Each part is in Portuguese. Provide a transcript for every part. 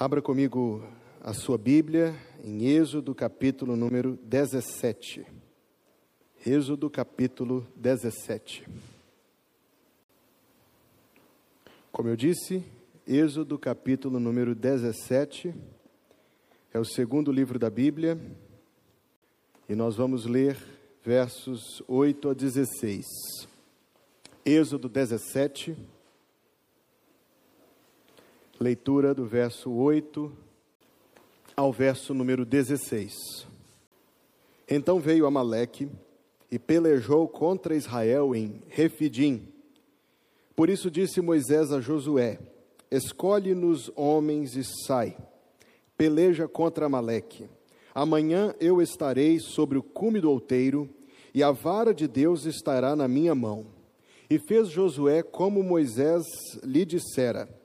Abra comigo a sua Bíblia em Êxodo capítulo número 17. Êxodo capítulo 17. Como eu disse, Êxodo capítulo número 17 é o segundo livro da Bíblia e nós vamos ler versos 8 a 16. Êxodo 17 Leitura do verso 8 ao verso número 16. Então veio Amaleque e pelejou contra Israel em Refidim. Por isso disse Moisés a Josué: Escolhe-nos homens e sai. Peleja contra Amaleque. Amanhã eu estarei sobre o cume do outeiro, e a vara de Deus estará na minha mão. E fez Josué como Moisés lhe dissera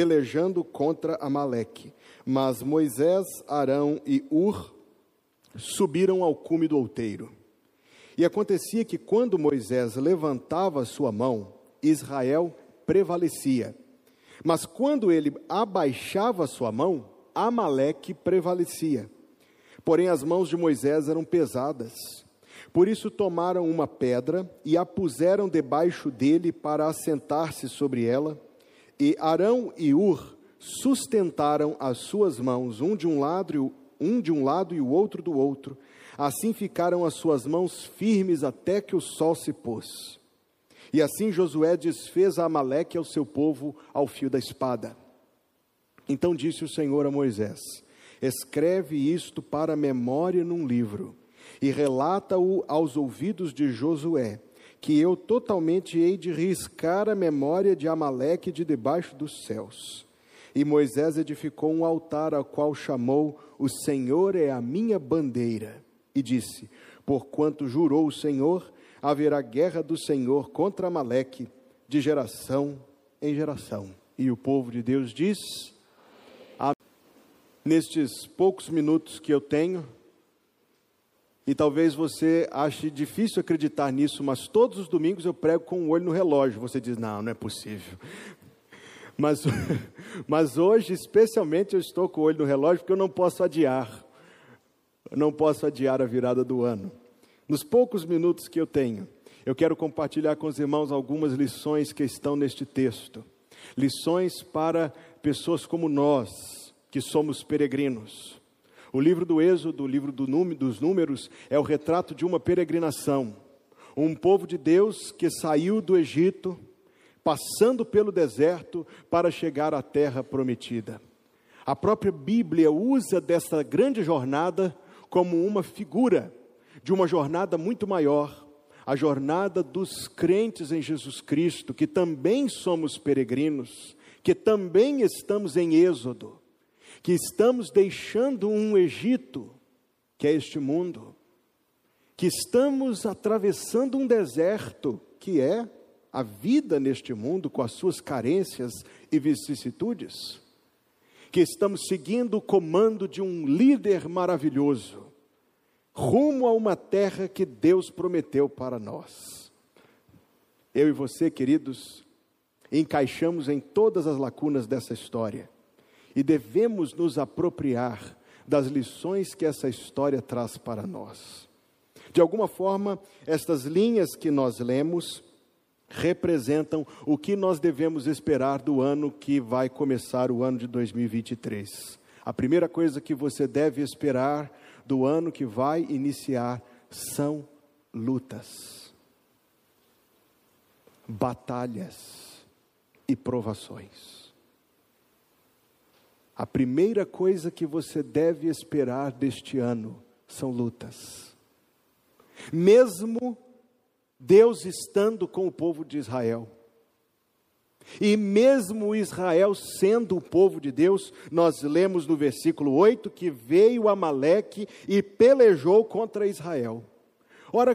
pelejando contra Amaleque. Mas Moisés, Arão e Ur subiram ao cume do outeiro. E acontecia que quando Moisés levantava sua mão, Israel prevalecia. Mas quando ele abaixava sua mão, Amaleque prevalecia. Porém as mãos de Moisés eram pesadas. Por isso tomaram uma pedra e a puseram debaixo dele para assentar-se sobre ela e Arão e Ur sustentaram as suas mãos, um de um lado, um de um lado e o outro do outro. Assim ficaram as suas mãos firmes até que o sol se pôs. E assim Josué desfez a Amaleque ao seu povo ao fio da espada. Então disse o Senhor a Moisés: Escreve isto para memória num livro e relata-o aos ouvidos de Josué que eu totalmente hei de riscar a memória de Amaleque de debaixo dos céus. E Moisés edificou um altar ao qual chamou: O Senhor é a minha bandeira. E disse: Porquanto jurou o Senhor, haverá guerra do Senhor contra Amaleque, de geração em geração. E o povo de Deus diz: Amém. Nestes poucos minutos que eu tenho, e talvez você ache difícil acreditar nisso, mas todos os domingos eu prego com o um olho no relógio. Você diz: não, não é possível. Mas, mas hoje, especialmente, eu estou com o olho no relógio porque eu não posso adiar. Eu não posso adiar a virada do ano. Nos poucos minutos que eu tenho, eu quero compartilhar com os irmãos algumas lições que estão neste texto. Lições para pessoas como nós, que somos peregrinos o livro do Êxodo, o livro do dos Números, é o retrato de uma peregrinação. Um povo de Deus que saiu do Egito, passando pelo deserto para chegar à terra prometida. A própria Bíblia usa dessa grande jornada como uma figura de uma jornada muito maior, a jornada dos crentes em Jesus Cristo, que também somos peregrinos, que também estamos em Êxodo que estamos deixando um Egito, que é este mundo, que estamos atravessando um deserto, que é a vida neste mundo, com as suas carências e vicissitudes, que estamos seguindo o comando de um líder maravilhoso, rumo a uma terra que Deus prometeu para nós. Eu e você, queridos, encaixamos em todas as lacunas dessa história e devemos nos apropriar das lições que essa história traz para nós. De alguma forma, estas linhas que nós lemos representam o que nós devemos esperar do ano que vai começar o ano de 2023. A primeira coisa que você deve esperar do ano que vai iniciar são lutas, batalhas e provações. A primeira coisa que você deve esperar deste ano são lutas. Mesmo Deus estando com o povo de Israel, e mesmo Israel sendo o povo de Deus, nós lemos no versículo 8 que veio Amaleque e pelejou contra Israel. Ora,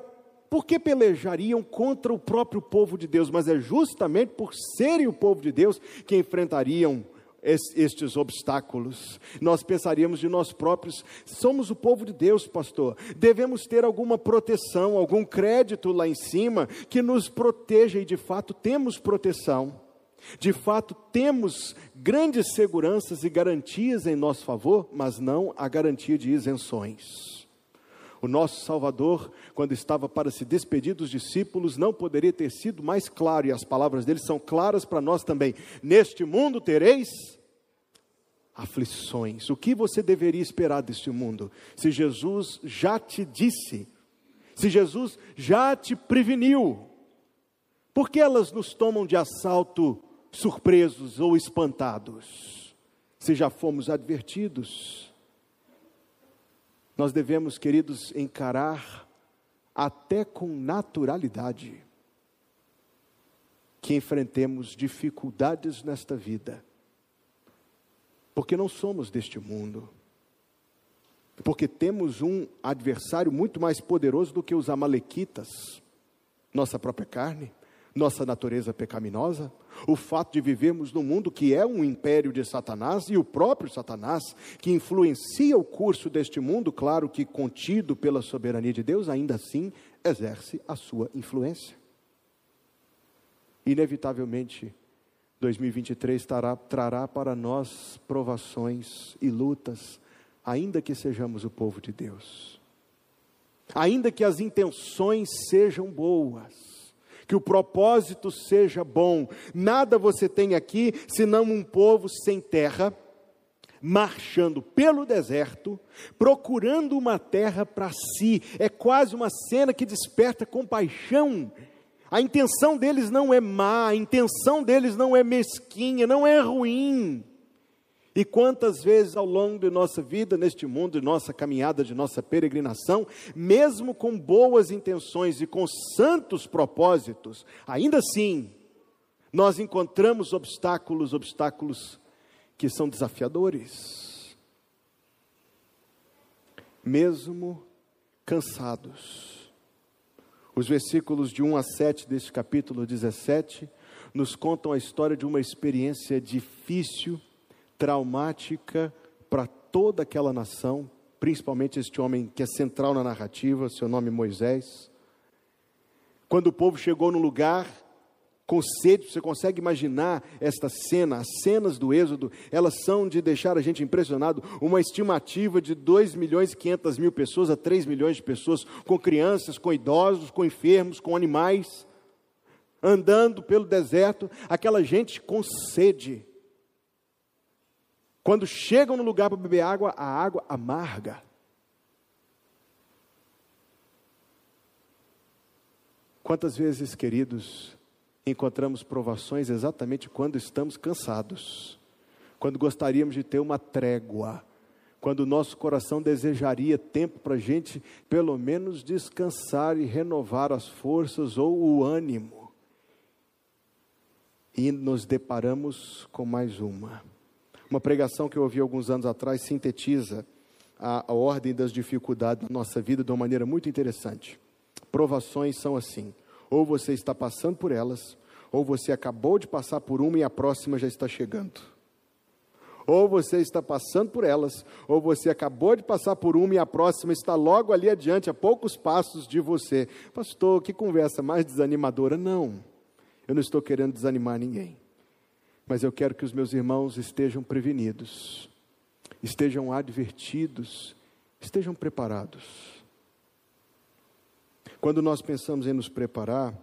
por que pelejariam contra o próprio povo de Deus? Mas é justamente por serem o povo de Deus que enfrentariam estes obstáculos. Nós pensaríamos de nós próprios, somos o povo de Deus, pastor. Devemos ter alguma proteção, algum crédito lá em cima que nos proteja e de fato temos proteção. De fato, temos grandes seguranças e garantias em nosso favor, mas não a garantia de isenções. O nosso Salvador, quando estava para se despedir dos discípulos, não poderia ter sido mais claro, e as palavras dele são claras para nós também: Neste mundo tereis aflições. O que você deveria esperar deste mundo? Se Jesus já te disse, se Jesus já te preveniu, por que elas nos tomam de assalto surpresos ou espantados? Se já fomos advertidos, nós devemos, queridos, encarar até com naturalidade que enfrentemos dificuldades nesta vida porque não somos deste mundo. Porque temos um adversário muito mais poderoso do que os Amalequitas, nossa própria carne, nossa natureza pecaminosa, o fato de vivermos num mundo que é um império de Satanás e o próprio Satanás, que influencia o curso deste mundo, claro que contido pela soberania de Deus, ainda assim exerce a sua influência. Inevitavelmente, 2023 trará, trará para nós provações e lutas, ainda que sejamos o povo de Deus. Ainda que as intenções sejam boas, que o propósito seja bom, nada você tem aqui senão um povo sem terra, marchando pelo deserto, procurando uma terra para si. É quase uma cena que desperta compaixão a intenção deles não é má, a intenção deles não é mesquinha, não é ruim. E quantas vezes ao longo de nossa vida neste mundo, de nossa caminhada, de nossa peregrinação, mesmo com boas intenções e com santos propósitos, ainda assim, nós encontramos obstáculos, obstáculos que são desafiadores. Mesmo cansados, os versículos de 1 a 7 deste capítulo 17 nos contam a história de uma experiência difícil, traumática para toda aquela nação, principalmente este homem que é central na narrativa, seu nome é Moisés. Quando o povo chegou no lugar com sede, você consegue imaginar esta cena, as cenas do Êxodo, elas são de deixar a gente impressionado, uma estimativa de 2 milhões e 500 mil pessoas a 3 milhões de pessoas, com crianças, com idosos, com enfermos, com animais, andando pelo deserto, aquela gente com sede. Quando chegam no lugar para beber água, a água amarga. Quantas vezes, queridos, encontramos provações exatamente quando estamos cansados, quando gostaríamos de ter uma trégua, quando o nosso coração desejaria tempo para a gente, pelo menos, descansar e renovar as forças ou o ânimo. E nos deparamos com mais uma. Uma pregação que eu ouvi alguns anos atrás sintetiza a, a ordem das dificuldades na nossa vida de uma maneira muito interessante. Provações são assim ou você está passando por elas, ou você acabou de passar por uma e a próxima já está chegando. Ou você está passando por elas, ou você acabou de passar por uma e a próxima está logo ali adiante, a poucos passos de você. Pastor, que conversa mais desanimadora. Não, eu não estou querendo desanimar ninguém, mas eu quero que os meus irmãos estejam prevenidos, estejam advertidos, estejam preparados. Quando nós pensamos em nos preparar,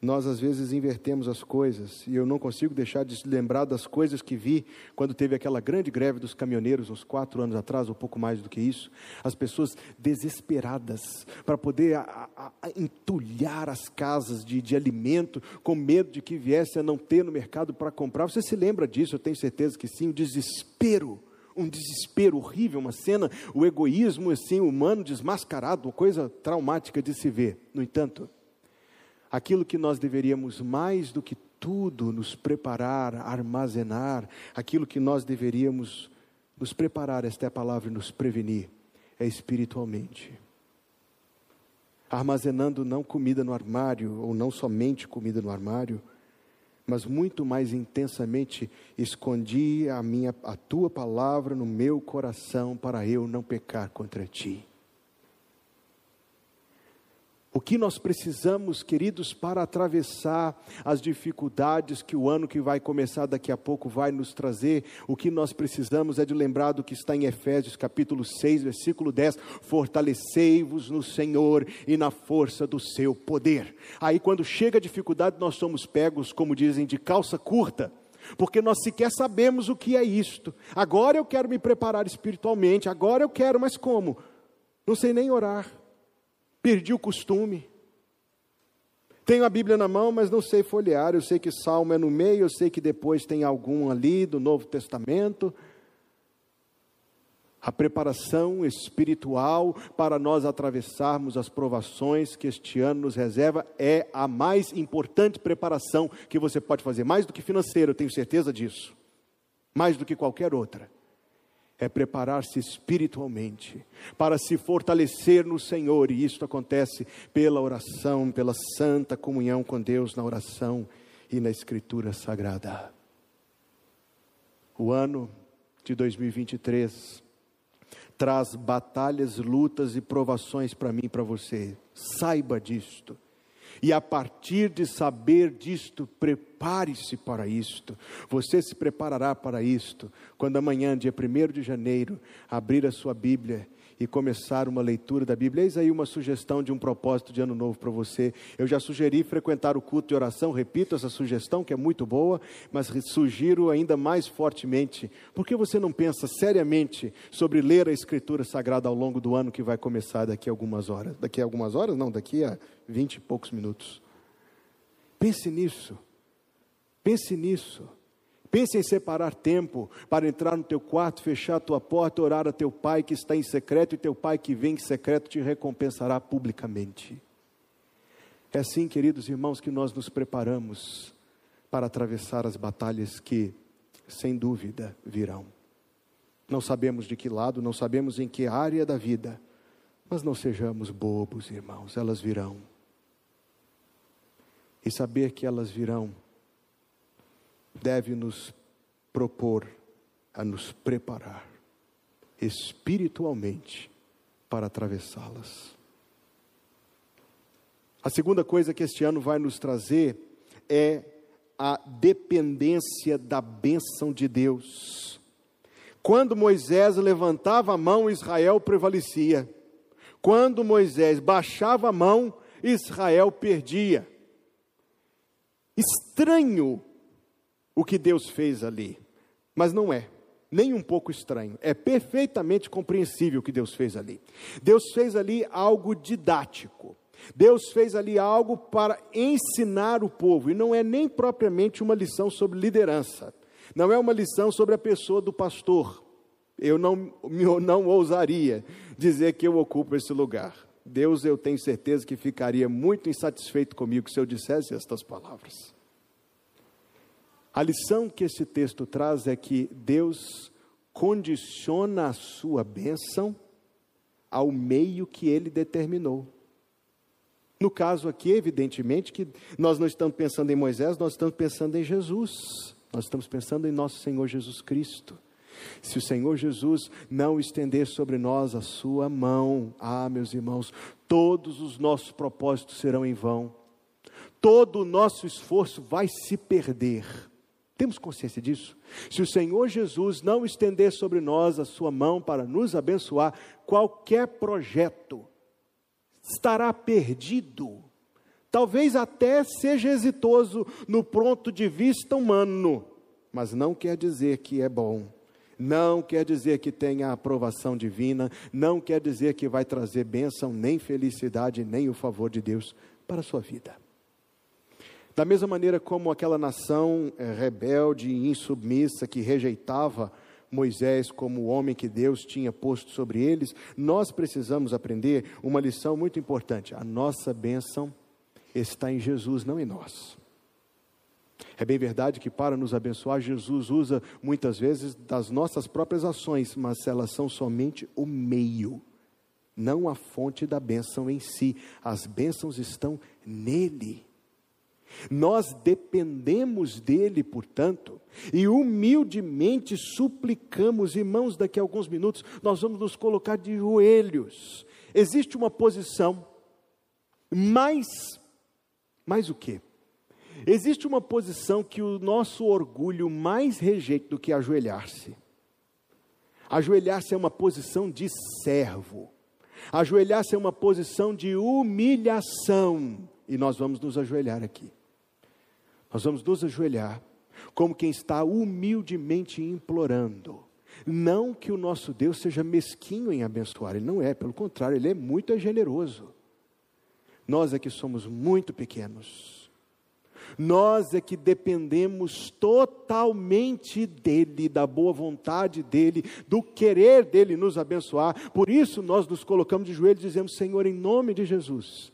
nós às vezes invertemos as coisas, e eu não consigo deixar de lembrar das coisas que vi quando teve aquela grande greve dos caminhoneiros, uns quatro anos atrás, ou pouco mais do que isso. As pessoas desesperadas para poder a, a, a entulhar as casas de, de alimento, com medo de que viesse a não ter no mercado para comprar. Você se lembra disso? Eu tenho certeza que sim. O desespero um desespero horrível, uma cena, o egoísmo assim humano desmascarado, uma coisa traumática de se ver. No entanto, aquilo que nós deveríamos mais do que tudo nos preparar, armazenar, aquilo que nós deveríamos nos preparar, esta é a palavra, nos prevenir, é espiritualmente. Armazenando não comida no armário, ou não somente comida no armário, mas muito mais intensamente escondi a minha a tua palavra no meu coração para eu não pecar contra ti. O que nós precisamos, queridos, para atravessar as dificuldades que o ano que vai começar daqui a pouco vai nos trazer, o que nós precisamos é de lembrar do que está em Efésios capítulo 6, versículo 10: Fortalecei-vos no Senhor e na força do seu poder. Aí, quando chega a dificuldade, nós somos pegos, como dizem, de calça curta porque nós sequer sabemos o que é isto. Agora eu quero me preparar espiritualmente, agora eu quero, mas como? Não sei nem orar perdi o costume. Tenho a Bíblia na mão, mas não sei folhear. Eu sei que Salmo é no meio, eu sei que depois tem algum ali do Novo Testamento. A preparação espiritual para nós atravessarmos as provações que este ano nos reserva é a mais importante preparação que você pode fazer, mais do que financeira, eu tenho certeza disso, mais do que qualquer outra é preparar-se espiritualmente para se fortalecer no Senhor, e isso acontece pela oração, pela santa comunhão com Deus na oração e na Escritura Sagrada. O ano de 2023 traz batalhas, lutas e provações para mim e para você. Saiba disto. E a partir de saber disto, prepare-se para isto. Você se preparará para isto quando amanhã, dia 1 de janeiro, abrir a sua Bíblia e começar uma leitura da Bíblia. Eis aí uma sugestão de um propósito de ano novo para você. Eu já sugeri frequentar o culto de oração, repito essa sugestão que é muito boa, mas sugiro ainda mais fortemente. Por que você não pensa seriamente sobre ler a Escritura Sagrada ao longo do ano que vai começar daqui a algumas horas? Daqui a algumas horas? Não, daqui a vinte e poucos minutos. Pense nisso. Pense nisso. Pense em separar tempo para entrar no teu quarto, fechar a tua porta, orar a teu pai que está em secreto e teu pai que vem em secreto te recompensará publicamente. É assim, queridos irmãos, que nós nos preparamos para atravessar as batalhas que, sem dúvida, virão. Não sabemos de que lado, não sabemos em que área da vida, mas não sejamos bobos, irmãos, elas virão. E saber que elas virão deve nos propor a nos preparar espiritualmente para atravessá-las. A segunda coisa que este ano vai nos trazer é a dependência da bênção de Deus. Quando Moisés levantava a mão, Israel prevalecia. Quando Moisés baixava a mão, Israel perdia. Estranho o que Deus fez ali, mas não é nem um pouco estranho, é perfeitamente compreensível o que Deus fez ali. Deus fez ali algo didático. Deus fez ali algo para ensinar o povo, e não é nem propriamente uma lição sobre liderança, não é uma lição sobre a pessoa do pastor. Eu não, eu não ousaria dizer que eu ocupo esse lugar. Deus, eu tenho certeza que ficaria muito insatisfeito comigo se eu dissesse estas palavras. A lição que esse texto traz é que Deus condiciona a sua bênção ao meio que ele determinou. No caso aqui, evidentemente, que nós não estamos pensando em Moisés, nós estamos pensando em Jesus. Nós estamos pensando em nosso Senhor Jesus Cristo. Se o Senhor Jesus não estender sobre nós a sua mão, ah, meus irmãos, todos os nossos propósitos serão em vão. Todo o nosso esforço vai se perder temos consciência disso? Se o Senhor Jesus não estender sobre nós a sua mão para nos abençoar, qualquer projeto estará perdido. Talvez até seja exitoso no ponto de vista humano, mas não quer dizer que é bom. Não quer dizer que tenha aprovação divina, não quer dizer que vai trazer bênção, nem felicidade, nem o favor de Deus para a sua vida. Da mesma maneira como aquela nação é, rebelde e insubmissa que rejeitava Moisés como o homem que Deus tinha posto sobre eles, nós precisamos aprender uma lição muito importante. A nossa bênção está em Jesus, não em nós. É bem verdade que para nos abençoar, Jesus usa muitas vezes das nossas próprias ações, mas elas são somente o meio, não a fonte da bênção em si. As bênçãos estão nele. Nós dependemos dele, portanto, e humildemente suplicamos, irmãos, daqui a alguns minutos nós vamos nos colocar de joelhos. Existe uma posição Mas, mais o quê? Existe uma posição que o nosso orgulho mais rejeita do que ajoelhar-se. Ajoelhar-se é uma posição de servo. Ajoelhar-se é uma posição de humilhação. E nós vamos nos ajoelhar aqui. Nós vamos nos ajoelhar como quem está humildemente implorando. Não que o nosso Deus seja mesquinho em abençoar, ele não é, pelo contrário, ele é muito generoso. Nós que somos muito pequenos. Nós é que dependemos totalmente dele, da boa vontade dele, do querer dele nos abençoar. Por isso nós nos colocamos de joelhos e dizemos: Senhor, em nome de Jesus,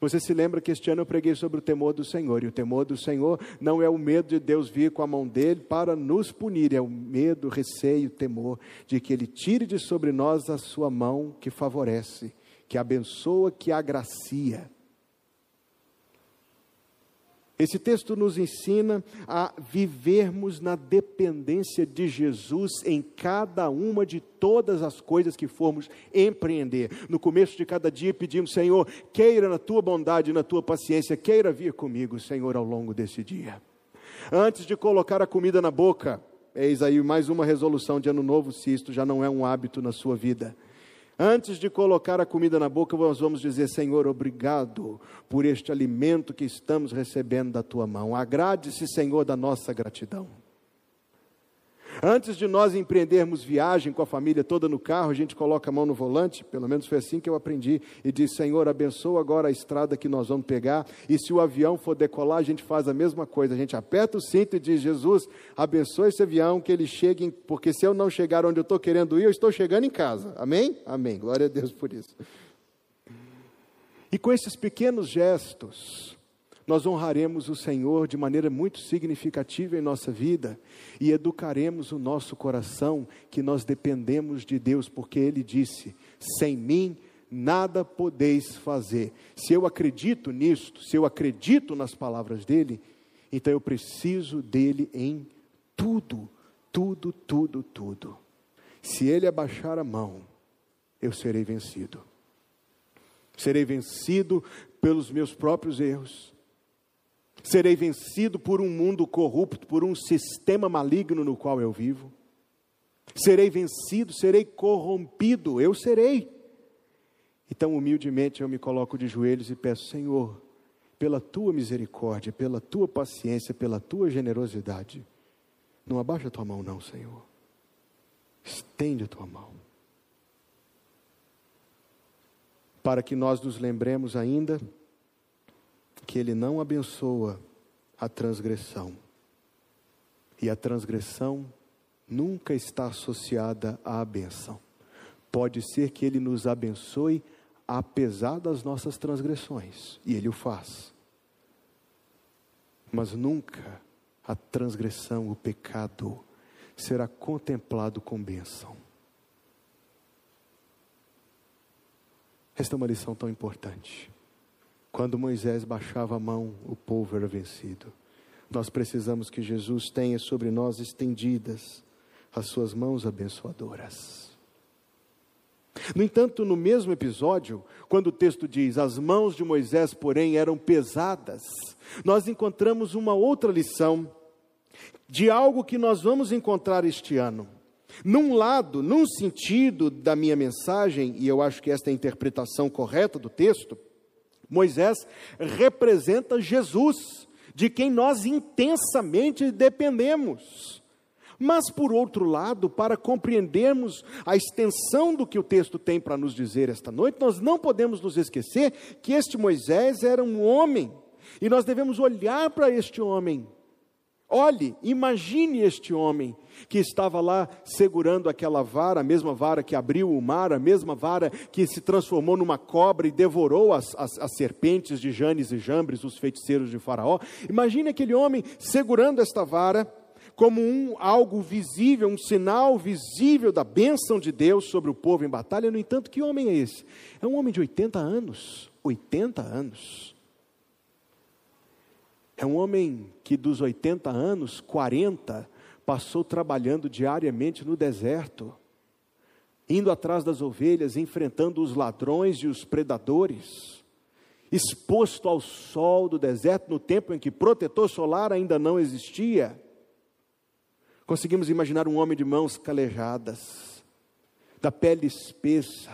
você se lembra que este ano eu preguei sobre o temor do Senhor, e o temor do Senhor não é o medo de Deus vir com a mão dele para nos punir, é o medo, o receio, o temor de que ele tire de sobre nós a sua mão que favorece, que abençoa, que agracia. Esse texto nos ensina a vivermos na dependência de Jesus em cada uma de todas as coisas que formos empreender. No começo de cada dia pedimos, Senhor, queira na tua bondade na tua paciência, queira vir comigo, Senhor, ao longo desse dia. Antes de colocar a comida na boca, eis aí mais uma resolução de ano novo, se isto já não é um hábito na sua vida. Antes de colocar a comida na boca, nós vamos dizer: Senhor, obrigado por este alimento que estamos recebendo da tua mão. Agrade-se, Senhor, da nossa gratidão. Antes de nós empreendermos viagem com a família toda no carro, a gente coloca a mão no volante, pelo menos foi assim que eu aprendi, e diz: Senhor, abençoa agora a estrada que nós vamos pegar. E se o avião for decolar, a gente faz a mesma coisa. A gente aperta o cinto e diz: Jesus, abençoa esse avião, que ele chegue, porque se eu não chegar onde eu estou querendo ir, eu estou chegando em casa. Amém? Amém. Glória a Deus por isso. E com esses pequenos gestos, nós honraremos o Senhor de maneira muito significativa em nossa vida e educaremos o nosso coração que nós dependemos de Deus, porque Ele disse: sem mim nada podeis fazer. Se eu acredito nisto, se eu acredito nas palavras dele, então eu preciso dele em tudo, tudo, tudo, tudo. Se ele abaixar a mão, eu serei vencido. Serei vencido pelos meus próprios erros, Serei vencido por um mundo corrupto, por um sistema maligno no qual eu vivo. Serei vencido, serei corrompido, eu serei. Então, humildemente, eu me coloco de joelhos e peço: Senhor, pela tua misericórdia, pela tua paciência, pela tua generosidade, não abaixa a tua mão, não, Senhor. Estende a tua mão. Para que nós nos lembremos ainda que ele não abençoa a transgressão. E a transgressão nunca está associada à benção. Pode ser que ele nos abençoe apesar das nossas transgressões, e ele o faz. Mas nunca a transgressão, o pecado, será contemplado com bênção. Esta é uma lição tão importante. Quando Moisés baixava a mão, o povo era vencido. Nós precisamos que Jesus tenha sobre nós estendidas as suas mãos abençoadoras. No entanto, no mesmo episódio, quando o texto diz: As mãos de Moisés, porém, eram pesadas, nós encontramos uma outra lição de algo que nós vamos encontrar este ano. Num lado, num sentido da minha mensagem, e eu acho que esta é a interpretação correta do texto, Moisés representa Jesus, de quem nós intensamente dependemos. Mas, por outro lado, para compreendermos a extensão do que o texto tem para nos dizer esta noite, nós não podemos nos esquecer que este Moisés era um homem, e nós devemos olhar para este homem. Olhe, imagine este homem que estava lá segurando aquela vara, a mesma vara que abriu o mar, a mesma vara que se transformou numa cobra e devorou as, as, as serpentes de Janes e Jambres, os feiticeiros de Faraó. Imagine aquele homem segurando esta vara como um algo visível, um sinal visível da bênção de Deus sobre o povo em batalha. No entanto, que homem é esse? É um homem de 80 anos. 80 anos. É um homem que dos 80 anos, 40 passou trabalhando diariamente no deserto, indo atrás das ovelhas, enfrentando os ladrões e os predadores. exposto ao sol do deserto no tempo em que protetor solar ainda não existia. Conseguimos imaginar um homem de mãos calejadas, da pele espessa,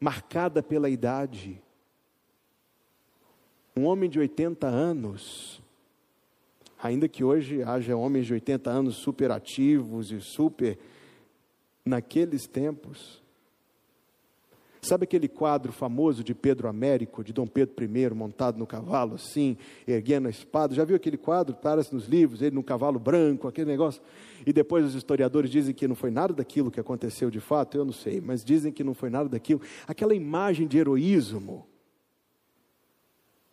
marcada pela idade. Um homem de 80 anos, ainda que hoje haja homens de 80 anos super ativos e super, naqueles tempos, Sabe aquele quadro famoso de Pedro Américo, de Dom Pedro I, montado no cavalo, assim, erguendo a espada? Já viu aquele quadro? Parece nos livros, ele no cavalo branco, aquele negócio. E depois os historiadores dizem que não foi nada daquilo que aconteceu de fato, eu não sei, mas dizem que não foi nada daquilo. Aquela imagem de heroísmo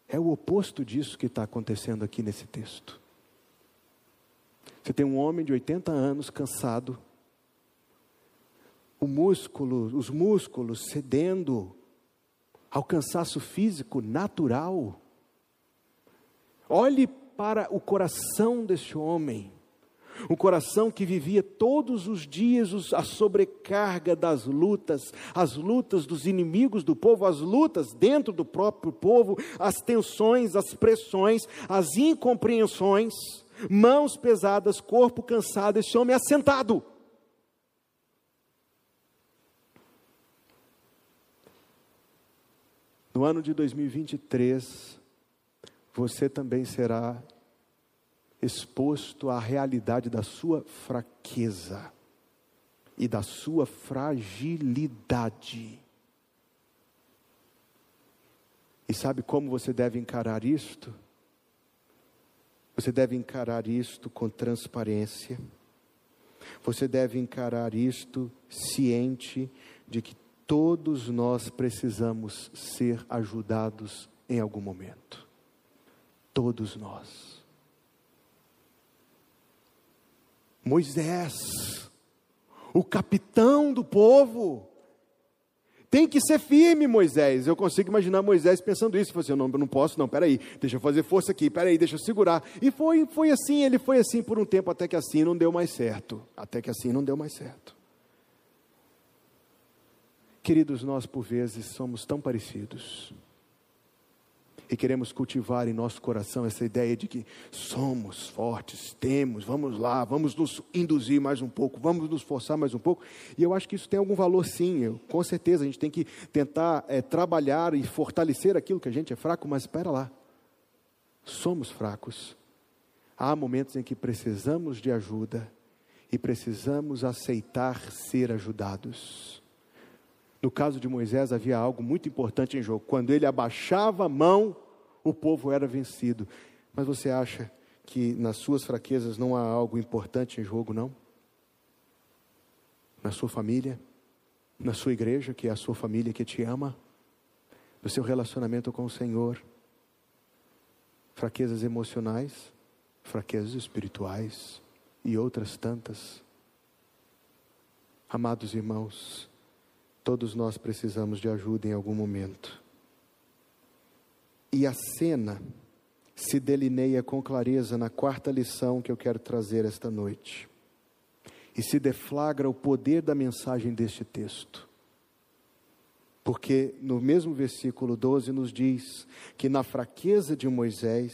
é o oposto disso que está acontecendo aqui nesse texto. Você tem um homem de 80 anos, cansado, o músculo, os músculos cedendo ao cansaço físico natural. Olhe para o coração deste homem, um coração que vivia todos os dias a sobrecarga das lutas, as lutas dos inimigos do povo, as lutas dentro do próprio povo, as tensões, as pressões, as incompreensões, mãos pesadas, corpo cansado, esse homem assentado. No ano de 2023, você também será exposto à realidade da sua fraqueza e da sua fragilidade. E sabe como você deve encarar isto? Você deve encarar isto com transparência. Você deve encarar isto ciente de que Todos nós precisamos ser ajudados em algum momento. Todos nós. Moisés, o capitão do povo, tem que ser firme, Moisés. Eu consigo imaginar Moisés pensando isso. Falei assim: não, não posso, não, peraí, deixa eu fazer força aqui, peraí, deixa eu segurar. E foi, foi assim, ele foi assim por um tempo, até que assim não deu mais certo. Até que assim não deu mais certo. Queridos, nós por vezes somos tão parecidos. E queremos cultivar em nosso coração essa ideia de que somos fortes, temos, vamos lá, vamos nos induzir mais um pouco, vamos nos forçar mais um pouco. E eu acho que isso tem algum valor sim, eu, com certeza a gente tem que tentar é, trabalhar e fortalecer aquilo que a gente é fraco, mas espera lá, somos fracos. Há momentos em que precisamos de ajuda e precisamos aceitar ser ajudados. No caso de Moisés havia algo muito importante em jogo. Quando ele abaixava a mão, o povo era vencido. Mas você acha que nas suas fraquezas não há algo importante em jogo, não? Na sua família, na sua igreja, que é a sua família que te ama, no seu relacionamento com o Senhor, fraquezas emocionais, fraquezas espirituais e outras tantas. Amados irmãos, Todos nós precisamos de ajuda em algum momento. E a cena se delineia com clareza na quarta lição que eu quero trazer esta noite. E se deflagra o poder da mensagem deste texto. Porque no mesmo versículo 12 nos diz que na fraqueza de Moisés,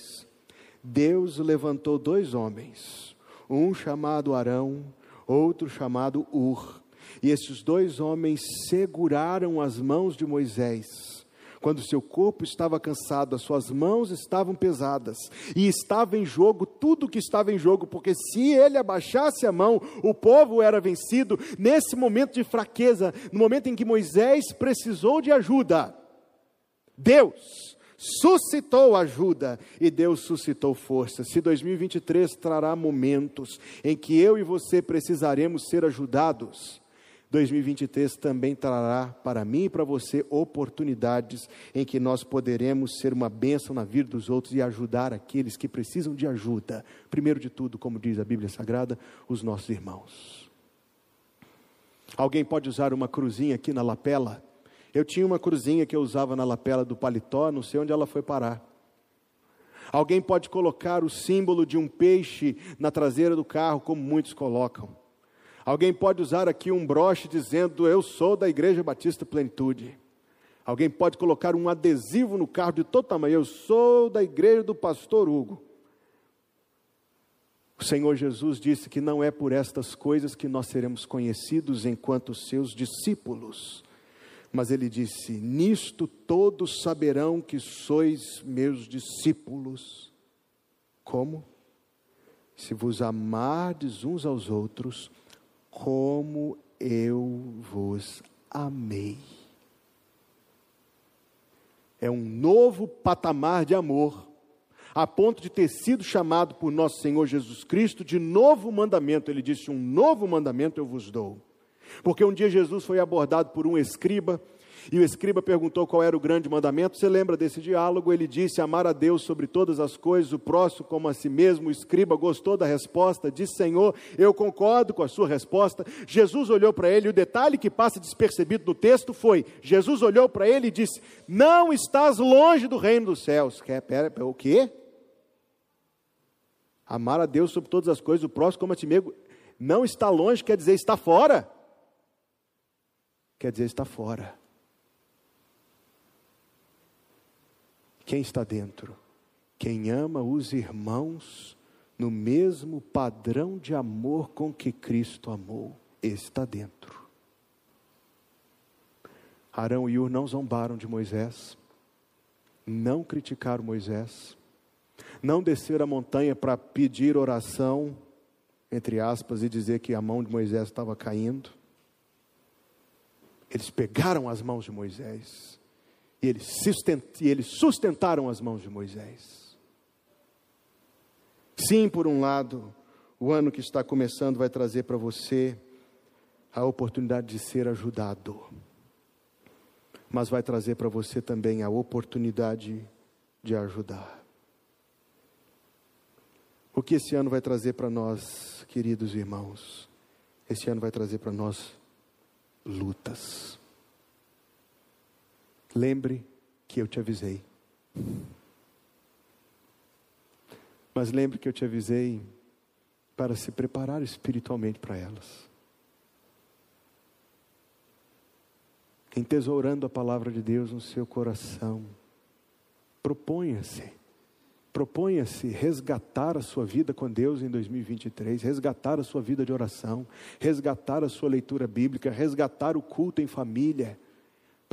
Deus levantou dois homens, um chamado Arão, outro chamado Ur e esses dois homens seguraram as mãos de Moisés. Quando seu corpo estava cansado, as suas mãos estavam pesadas, e estava em jogo tudo que estava em jogo, porque se ele abaixasse a mão, o povo era vencido. Nesse momento de fraqueza, no momento em que Moisés precisou de ajuda, Deus suscitou ajuda e Deus suscitou força. Se 2023 trará momentos em que eu e você precisaremos ser ajudados, 2023 também trará para mim e para você oportunidades em que nós poderemos ser uma bênção na vida dos outros e ajudar aqueles que precisam de ajuda. Primeiro de tudo, como diz a Bíblia Sagrada, os nossos irmãos. Alguém pode usar uma cruzinha aqui na lapela? Eu tinha uma cruzinha que eu usava na lapela do paletó, não sei onde ela foi parar. Alguém pode colocar o símbolo de um peixe na traseira do carro, como muitos colocam. Alguém pode usar aqui um broche dizendo: Eu sou da Igreja Batista Plenitude. Alguém pode colocar um adesivo no carro de todo tamanho. Eu sou da igreja do pastor Hugo. O Senhor Jesus disse que não é por estas coisas que nós seremos conhecidos enquanto seus discípulos. Mas ele disse: Nisto todos saberão que sois meus discípulos. Como? Se vos amardes uns aos outros, como eu vos amei é um novo patamar de amor, a ponto de ter sido chamado por nosso Senhor Jesus Cristo de novo mandamento. Ele disse: Um novo mandamento eu vos dou. Porque um dia Jesus foi abordado por um escriba e o escriba perguntou qual era o grande mandamento. Você lembra desse diálogo? Ele disse: Amar a Deus sobre todas as coisas, o próximo como a si mesmo. O escriba gostou da resposta, disse: Senhor, eu concordo com a sua resposta. Jesus olhou para ele, e o detalhe que passa despercebido no texto foi: Jesus olhou para ele e disse: Não estás longe do reino dos céus. Quer, pera, pera, o quê? Amar a Deus sobre todas as coisas, o próximo como a ti mesmo. Não está longe, quer dizer, está fora. Quer dizer, está fora. Quem está dentro? Quem ama os irmãos no mesmo padrão de amor com que Cristo amou, está dentro. Arão e Ur não zombaram de Moisés, não criticaram Moisés, não desceram a montanha para pedir oração, entre aspas, e dizer que a mão de Moisés estava caindo. Eles pegaram as mãos de Moisés e eles, sustentaram as mãos de Moisés. Sim, por um lado, o ano que está começando vai trazer para você a oportunidade de ser ajudado, mas vai trazer para você também a oportunidade de ajudar. O que esse ano vai trazer para nós, queridos irmãos? Esse ano vai trazer para nós lutas. Lembre que eu te avisei. Mas lembre que eu te avisei para se preparar espiritualmente para elas. Entesourando a palavra de Deus no seu coração. Proponha-se, proponha-se resgatar a sua vida com Deus em 2023, resgatar a sua vida de oração, resgatar a sua leitura bíblica, resgatar o culto em família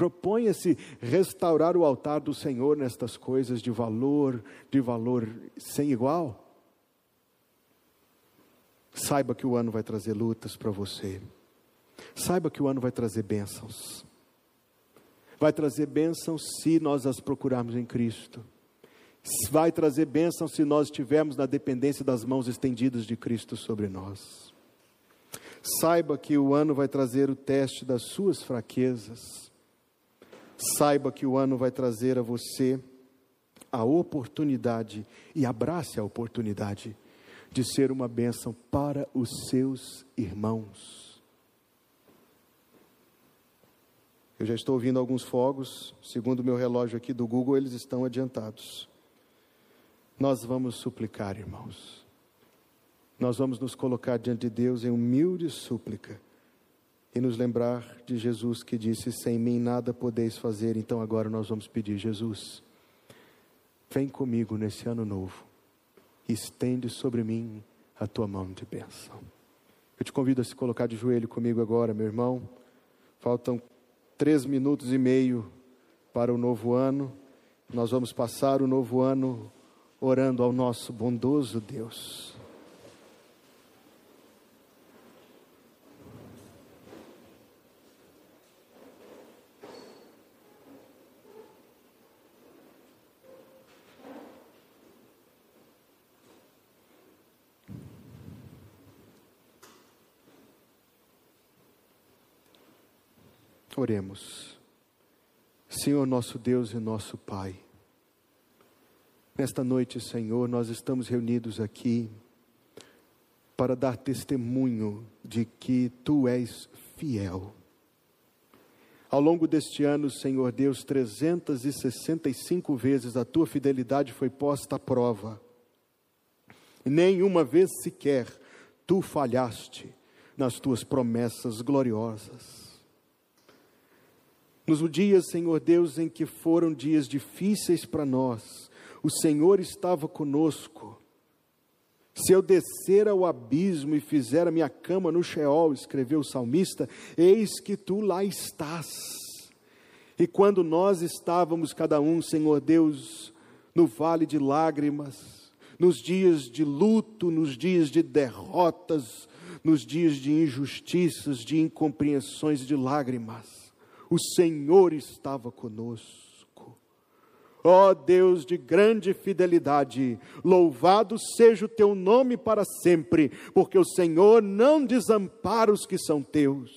Proponha-se restaurar o altar do Senhor nestas coisas de valor, de valor sem igual. Saiba que o ano vai trazer lutas para você. Saiba que o ano vai trazer bênçãos. Vai trazer bênçãos se nós as procurarmos em Cristo. Vai trazer bênçãos se nós estivermos na dependência das mãos estendidas de Cristo sobre nós. Saiba que o ano vai trazer o teste das suas fraquezas Saiba que o ano vai trazer a você a oportunidade e abrace a oportunidade de ser uma bênção para os seus irmãos. Eu já estou ouvindo alguns fogos, segundo meu relógio aqui do Google, eles estão adiantados. Nós vamos suplicar, irmãos. Nós vamos nos colocar diante de Deus em humilde súplica e nos lembrar de Jesus que disse: Sem mim nada podeis fazer. Então agora nós vamos pedir: Jesus, vem comigo nesse ano novo, estende sobre mim a tua mão de bênção. Eu te convido a se colocar de joelho comigo agora, meu irmão. Faltam três minutos e meio para o novo ano. Nós vamos passar o novo ano orando ao nosso bondoso Deus. Oremos. Senhor nosso Deus e nosso Pai, nesta noite, Senhor, nós estamos reunidos aqui para dar testemunho de que Tu és fiel. Ao longo deste ano, Senhor Deus, 365 vezes a tua fidelidade foi posta à prova. Nenhuma vez sequer tu falhaste nas tuas promessas gloriosas. Nos dias, Senhor Deus, em que foram dias difíceis para nós, o Senhor estava conosco. Se eu descer ao abismo e fizer a minha cama no Sheol, escreveu o salmista, eis que tu lá estás. E quando nós estávamos, cada um, Senhor Deus, no vale de lágrimas, nos dias de luto, nos dias de derrotas, nos dias de injustiças, de incompreensões, de lágrimas, o Senhor estava conosco. Ó oh Deus de grande fidelidade, louvado seja o teu nome para sempre, porque o Senhor não desampara os que são teus.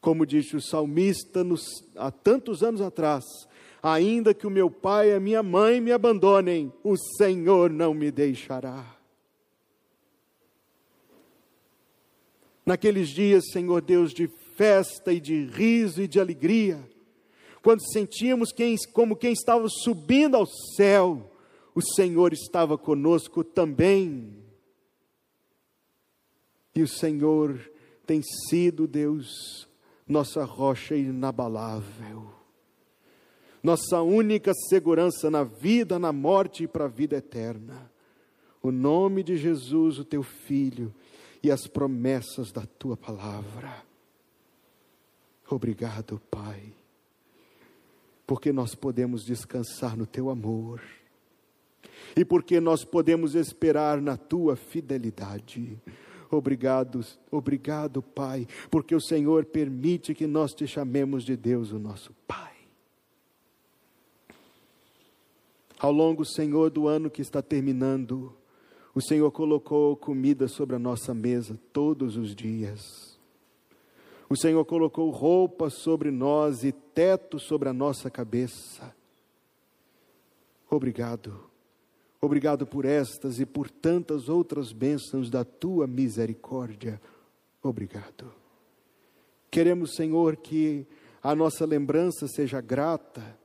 Como disse o salmista nos, há tantos anos atrás, ainda que o meu pai e a minha mãe me abandonem, o Senhor não me deixará. Naqueles dias, Senhor Deus, de festa e de riso e de alegria, quando sentíamos quem, como quem estava subindo ao céu, o Senhor estava conosco também. E o Senhor tem sido, Deus, nossa rocha inabalável, nossa única segurança na vida, na morte e para a vida eterna. O nome de Jesus, o teu Filho, e as promessas da tua palavra. Obrigado, Pai, porque nós podemos descansar no teu amor e porque nós podemos esperar na tua fidelidade. Obrigado, obrigado, Pai, porque o Senhor permite que nós te chamemos de Deus, o nosso Pai. Ao longo, Senhor, do ano que está terminando, o Senhor colocou comida sobre a nossa mesa todos os dias. O Senhor colocou roupa sobre nós e teto sobre a nossa cabeça. Obrigado. Obrigado por estas e por tantas outras bênçãos da tua misericórdia. Obrigado. Queremos, Senhor, que a nossa lembrança seja grata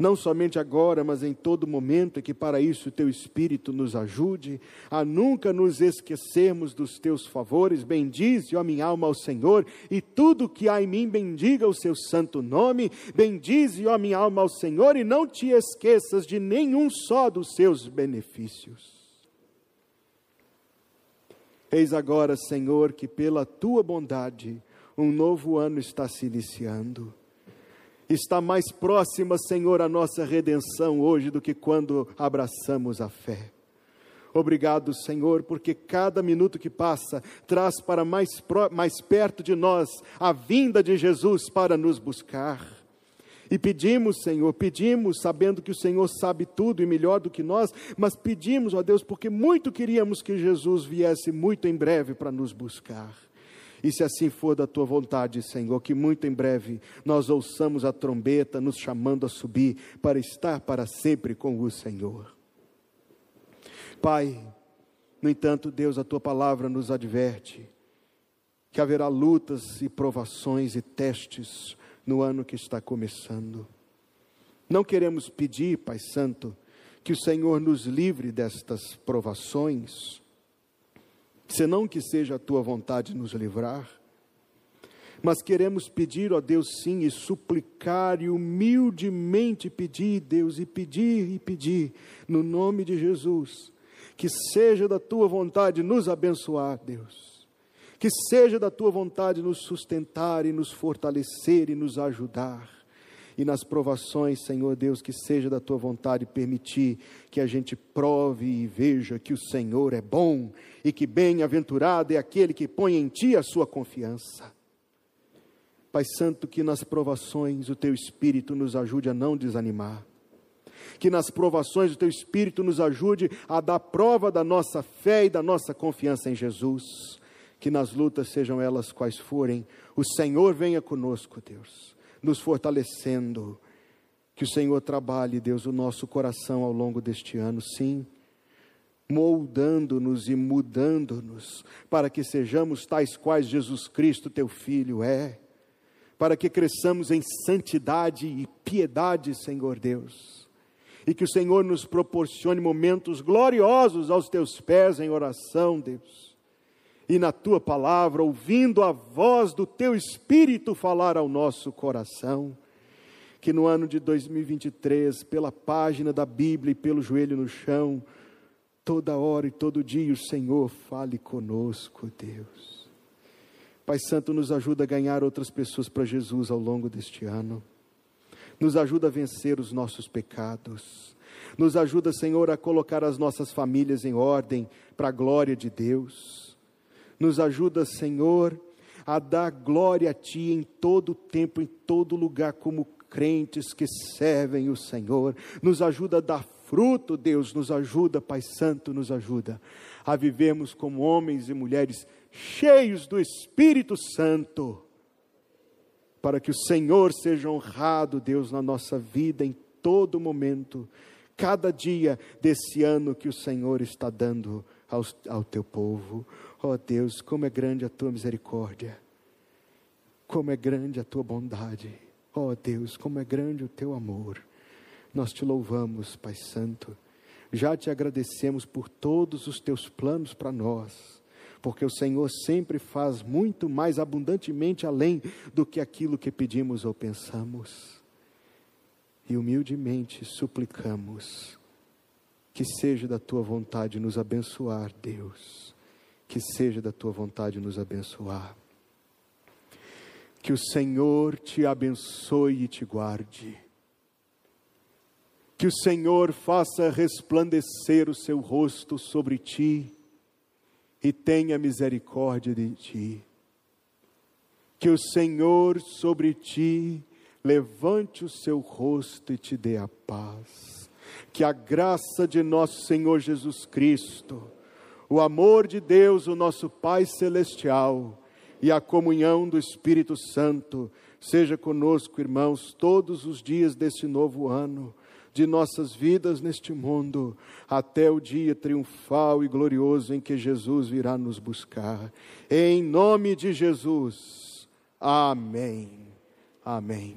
não somente agora, mas em todo momento, e que para isso o teu Espírito nos ajude a nunca nos esquecermos dos teus favores. Bendize, ó minha alma, ao Senhor, e tudo que há em mim bendiga o seu santo nome. Bendize, ó minha alma, ao Senhor, e não te esqueças de nenhum só dos seus benefícios. Eis agora, Senhor, que pela tua bondade um novo ano está se iniciando está mais próxima, Senhor, a nossa redenção hoje do que quando abraçamos a fé. Obrigado, Senhor, porque cada minuto que passa traz para mais, mais perto de nós a vinda de Jesus para nos buscar. E pedimos, Senhor, pedimos, sabendo que o Senhor sabe tudo e melhor do que nós, mas pedimos, ó Deus, porque muito queríamos que Jesus viesse muito em breve para nos buscar. E se assim for da tua vontade, Senhor, que muito em breve nós ouçamos a trombeta nos chamando a subir para estar para sempre com o Senhor. Pai, no entanto, Deus, a tua palavra nos adverte que haverá lutas e provações e testes no ano que está começando. Não queremos pedir, Pai Santo, que o Senhor nos livre destas provações senão que seja a tua vontade nos livrar. Mas queremos pedir, ó Deus, sim, e suplicar e humildemente pedir, Deus, e pedir e pedir, no nome de Jesus, que seja da tua vontade nos abençoar, Deus, que seja da tua vontade nos sustentar e nos fortalecer e nos ajudar e nas provações, Senhor Deus, que seja da tua vontade permitir que a gente prove e veja que o Senhor é bom e que bem-aventurado é aquele que põe em ti a sua confiança. Pai Santo, que nas provações o teu Espírito nos ajude a não desanimar. Que nas provações o teu Espírito nos ajude a dar prova da nossa fé e da nossa confiança em Jesus. Que nas lutas, sejam elas quais forem, o Senhor venha conosco, Deus nos fortalecendo. Que o Senhor trabalhe, Deus, o nosso coração ao longo deste ano, sim, moldando-nos e mudando-nos, para que sejamos tais quais Jesus Cristo, teu Filho, é, para que cresçamos em santidade e piedade, Senhor Deus, e que o Senhor nos proporcione momentos gloriosos aos teus pés em oração, Deus e na tua palavra, ouvindo a voz do teu Espírito falar ao nosso coração. Que no ano de 2023, pela página da Bíblia e pelo joelho no chão, toda hora e todo dia o Senhor fale conosco, Deus. Pai Santo, nos ajuda a ganhar outras pessoas para Jesus ao longo deste ano. Nos ajuda a vencer os nossos pecados. Nos ajuda, Senhor, a colocar as nossas famílias em ordem para a glória de Deus nos ajuda, Senhor, a dar glória a Ti em todo tempo, em todo lugar, como crentes que servem o Senhor. Nos ajuda a dar fruto, Deus, nos ajuda, Pai Santo, nos ajuda a vivermos como homens e mulheres cheios do Espírito Santo, para que o Senhor seja honrado, Deus, na nossa vida em todo momento, cada dia desse ano que o Senhor está dando ao, ao teu povo. Ó oh Deus, como é grande a tua misericórdia, como é grande a tua bondade. Ó oh Deus, como é grande o teu amor. Nós te louvamos, Pai Santo. Já te agradecemos por todos os teus planos para nós, porque o Senhor sempre faz muito mais abundantemente além do que aquilo que pedimos ou pensamos. E humildemente suplicamos que seja da tua vontade nos abençoar, Deus que seja da tua vontade nos abençoar. Que o Senhor te abençoe e te guarde. Que o Senhor faça resplandecer o seu rosto sobre ti e tenha misericórdia de ti. Que o Senhor sobre ti levante o seu rosto e te dê a paz. Que a graça de nosso Senhor Jesus Cristo o amor de Deus, o nosso Pai Celestial, e a comunhão do Espírito Santo seja conosco, irmãos, todos os dias desse novo ano, de nossas vidas neste mundo, até o dia triunfal e glorioso em que Jesus virá nos buscar. Em nome de Jesus. Amém. Amém.